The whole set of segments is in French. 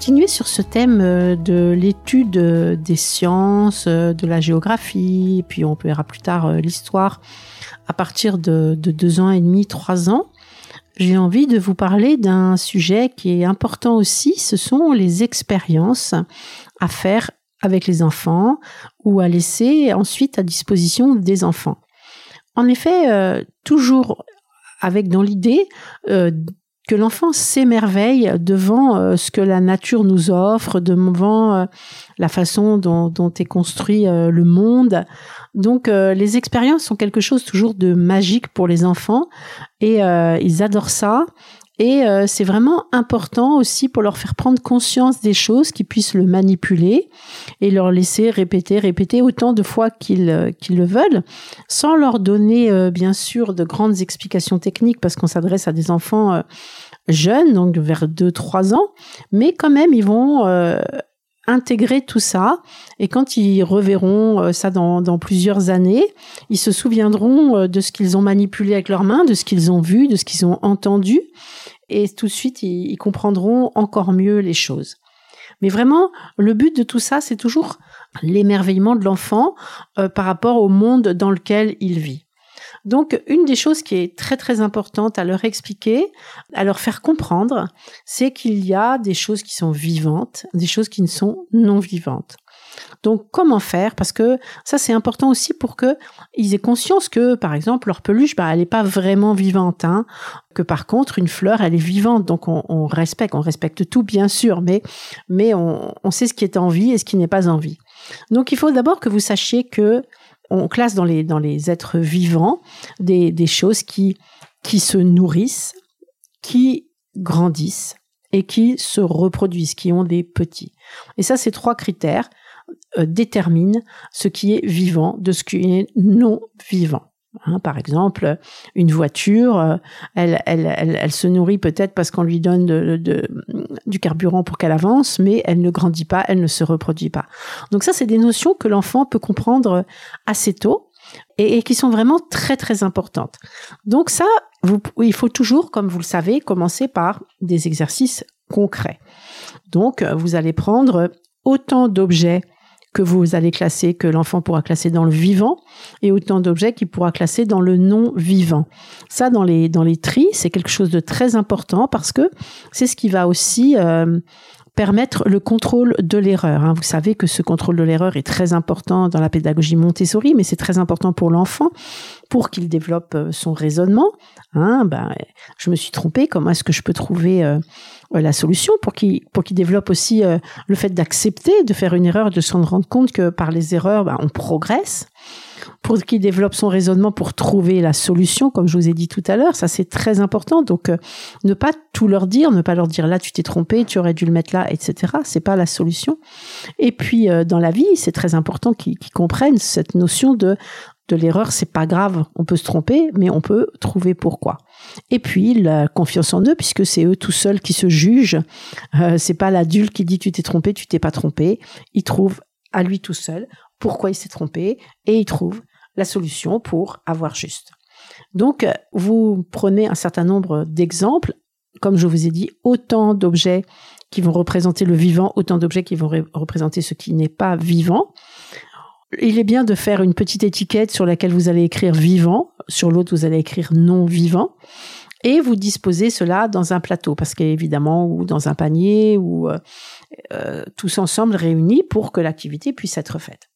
continuer sur ce thème euh, de l'étude euh, des sciences, euh, de la géographie, puis on verra plus tard l'histoire à partir de, deux ans et demi, trois ans, j'ai envie de vous parler d'un sujet qui est important aussi, ce sont les expériences à faire avec les enfants ou à laisser ensuite à disposition des enfants. En effet, toujours avec dans l'idée que l'enfant s'émerveille devant euh, ce que la nature nous offre, devant euh, la façon dont, est construit euh, le monde. Donc les expériences sont quelque chose toujours de magique pour les enfants et ils adorent ça. Et c'est vraiment important aussi pour leur faire prendre conscience des choses, qu'ils puissent le manipuler et leur laisser répéter, répéter autant de fois qu'ils qu'ils le veulent, sans leur donner bien sûr de grandes explications techniques parce qu'on s'adresse à des enfants jeunes, donc vers 2-3 ans, mais quand même, ils vont euh, intégrer tout ça. Et quand ils reverront euh, ça dans, plusieurs années, ils se souviendront euh, de ce qu'ils ont manipulé avec leurs mains, de ce qu'ils ont vu, de ce qu'ils ont entendu. Et tout de suite, ils, comprendront encore mieux les choses. Mais vraiment, le but de tout ça, c'est toujours l'émerveillement de l'enfant par rapport au monde dans lequel il vit. Donc, une des choses qui est très très importante à leur expliquer, à leur faire comprendre, c'est qu'il y a des choses qui sont vivantes, des choses qui ne sont non vivantes. Donc, comment faire? Parce que ça, c'est important aussi pour que ils aient conscience que, par exemple, leur peluche, bah, elle n'est pas vraiment vivante. Hein, que par contre, une fleur, elle est vivante. Donc, on, respecte, on respecte tout, bien sûr, mais, mais on, on sait ce qui est en vie et ce qui n'est pas en vie. Donc, il faut d'abord que vous sachiez que on classe dans les, dans les êtres vivants des, des choses qui, qui se nourrissent, qui grandissent et qui se reproduisent, qui ont des petits. Et ça, ces trois critères euh, déterminent ce qui est vivant de ce qui est non vivant. Hein, par exemple, une voiture, euh, elle, elle, elle, se nourrit peut-être parce qu'on lui donne du carburant pour qu'elle avance, mais elle ne grandit pas, elle ne se reproduit pas. Donc ça, c'est des notions que l'enfant peut comprendre assez tôt et, qui sont vraiment très très importantes. Donc ça, il faut toujours, comme vous le savez, commencer par des exercices concrets. Donc vous allez prendre autant d'objets que vous allez classer, que l'enfant pourra classer dans le vivant, et autant d'objets qu'il pourra classer dans le non vivant. Ça, dans les dans les tris, c'est quelque chose de très important parce que c'est ce qui va aussi euh, permettre le contrôle de l'erreur. Hein. Vous savez que ce contrôle de l'erreur est très important dans la pédagogie Montessori, mais c'est très important pour l'enfant pour qu'il développe euh, son raisonnement. Hein. Ben, je me suis trompée, comment est-ce que je peux trouver euh, la solution pour qu'il pour qu'il développe aussi euh, le fait d'accepter de faire une erreur, de se rendre compte que par les erreurs, ben, on progresse pour qu'il développe son raisonnement pour trouver la solution, comme je vous ai dit tout à l'heure. Ça, c'est très important. Donc, euh, ne pas tout leur dire, ne pas leur dire là, tu t'es trompé, tu aurais dû le mettre là, etc. C'est pas la solution. Et puis, euh, dans la vie, c'est très important qu'ils comprennent cette notion de de l'erreur, c'est pas grave, on peut se tromper, mais on peut trouver pourquoi. Et puis la confiance en eux, puisque c'est eux tout seuls qui se jugent. Euh, c'est pas l'adulte qui dit tu t'es trompé, tu t'es pas trompé. Il trouve à lui tout seul pourquoi il s'est trompé et il trouve la solution pour avoir juste. Donc, vous prenez un certain nombre d'exemples, comme je vous ai dit, autant d'objets qui vont représenter le vivant, autant d'objets qui vont représenter ce qui n'est pas vivant. Il est bien de faire une petite étiquette sur laquelle vous allez écrire vivant, sur l'autre vous allez écrire non vivant, et vous disposez cela dans un plateau, parce qu'évidemment, ou dans un panier, ou euh, euh, tous ensemble réunis pour que l'activité puisse être faite.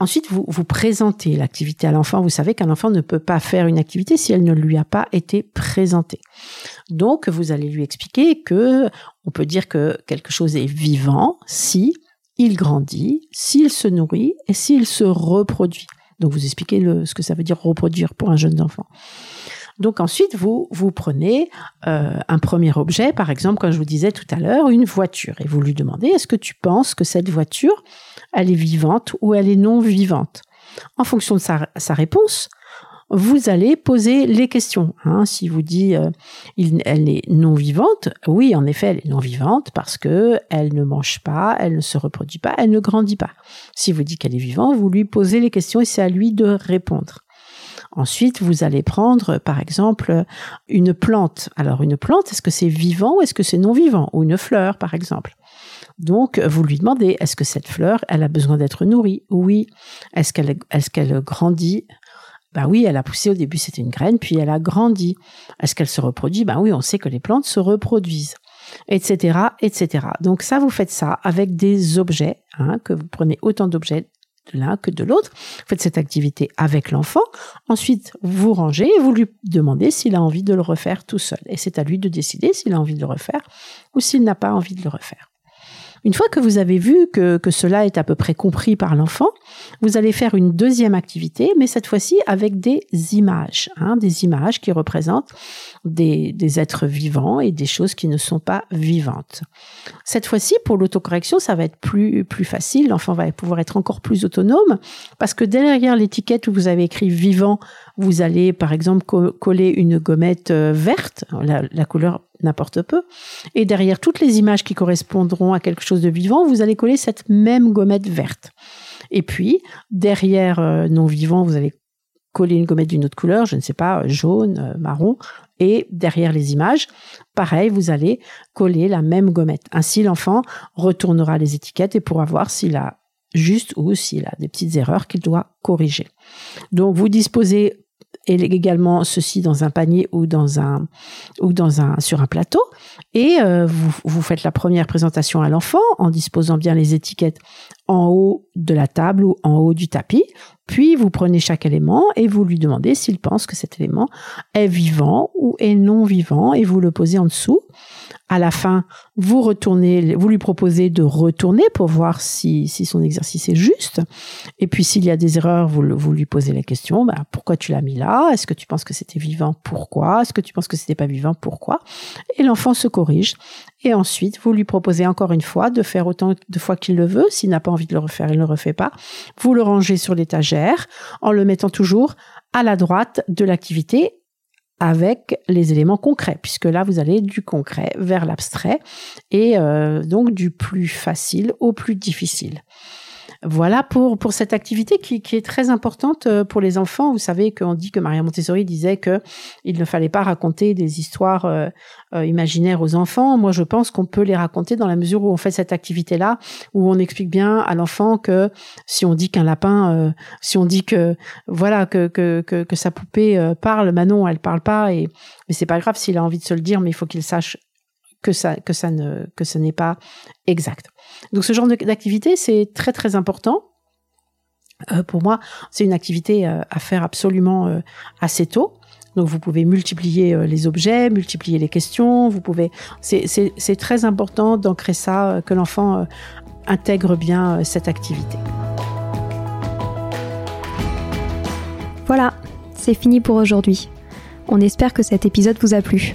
Ensuite, vous, présentez l'activité à l'enfant. Vous savez qu'un enfant ne peut pas faire une activité si elle ne lui a pas été présentée. Donc, vous allez lui expliquer que on peut dire que quelque chose est vivant si il grandit, s'il se nourrit et s'il se reproduit. Donc, vous expliquez ce que ça veut dire reproduire pour un jeune enfant. Donc ensuite, vous, vous prenez euh, un premier objet, par exemple, comme je vous disais tout à l'heure, une voiture, et vous lui demandez, est-ce que tu penses que cette voiture, elle est vivante ou elle est non vivante? En fonction de sa, réponse, vous allez poser les questions. Hein. Si vous dit euh, elle est non vivante, oui, en effet, elle est non vivante parce que elle ne mange pas, elle ne se reproduit pas, elle ne grandit pas. Si vous dit qu'elle est vivante, vous lui posez les questions et c'est à lui de répondre. Ensuite, vous allez prendre, par exemple, une plante. Alors, une plante, est-ce que c'est vivant ou est-ce que c'est non vivant Ou une fleur, par exemple. Donc, vous lui demandez, est-ce que cette fleur, elle a besoin d'être nourrie? Oui. Est-ce qu'elle grandit? Ben oui, elle a poussé au début, c'était une graine, puis elle a grandi. Est-ce qu'elle se reproduit? Ben oui, on sait que les plantes se reproduisent, etc., etc. Donc ça, vous faites ça avec des objets, hein, que vous prenez autant d'objets de l'un que de l'autre. Faites cette activité avec l'enfant. Ensuite, vous rangez et vous lui demandez s'il a envie de le refaire tout seul. Et c'est à lui de décider s'il a envie de le refaire ou s'il n'a pas envie de le refaire. Une fois que vous avez vu que, que cela est à peu près compris par l'enfant, vous allez faire une deuxième activité, mais cette fois-ci avec des images, hein, des images qui représentent des, des êtres vivants et des choses qui ne sont pas vivantes. Cette fois-ci, pour l'autocorrection, ça va être plus, plus facile. L'enfant va pouvoir être encore plus autonome parce que derrière l'étiquette où vous avez écrit vivant, vous allez par exemple coller une gommette euh, verte, la, couleur n'importe peu. Et derrière toutes les images qui correspondront à quelque chose de vivant, vous allez coller cette même gommette verte. Et puis, derrière euh, non vivant, vous allez coller une gommette d'une autre couleur, je ne sais pas, jaune, euh, marron. Et derrière les images, pareil, vous allez coller la même gommette. Ainsi, l'enfant retournera les étiquettes et pourra voir s'il a juste ou s'il a des petites erreurs qu'il doit corriger. Donc, vous disposez et également ceci dans un panier ou dans un ou dans un sur un plateau. Et euh, vous, vous faites la première présentation à l'enfant en disposant bien les étiquettes en haut de la table ou en haut du tapis puis vous prenez chaque élément et vous lui demandez s'il pense que cet élément est vivant ou est non vivant et vous le posez en dessous à la fin, vous retournez, vous lui proposez de retourner pour voir si, si son exercice est juste. Et puis s'il y a des erreurs, vous, vous lui posez la question, bah, pourquoi tu l'as mis là? Est-ce que tu penses que c'était vivant? Pourquoi? Est-ce que tu penses que c'était pas vivant? Pourquoi? Et l'enfant se corrige. Et ensuite, vous lui proposez encore une fois de faire autant de fois qu'il le veut. S'il n'a pas envie de le refaire, il ne le refait pas. Vous le rangez sur l'étagère en le mettant toujours à la droite de l'activité avec les éléments concrets, puisque là, vous allez du concret vers l'abstrait et euh, donc du plus facile au plus difficile. Voilà pour, pour cette activité qui, qui est très importante euh, pour les enfants. Vous savez qu'on dit que Maria Montessori disait que il ne fallait pas raconter des histoires euh, euh, imaginaires aux enfants. Moi, je pense qu'on peut les raconter dans la mesure où on fait cette activité-là, où on explique bien à l'enfant que si on dit qu'un lapin, si on dit que voilà que, que, que, sa poupée parle, Manon, elle parle pas, et mais c'est pas grave s'il a envie de se le dire, mais il faut qu'il sache que ça que ça ne que ce n'est pas exact. Donc ce genre d'activité, c'est très très important. Euh, pour moi, c'est une activité euh, à faire absolument euh, assez tôt. Donc vous pouvez multiplier les objets, multiplier les questions. Vous pouvez. C'est très important d'ancrer ça, que l'enfant intègre bien cette activité. Voilà, c'est fini pour aujourd'hui. On espère que cet épisode vous a plu.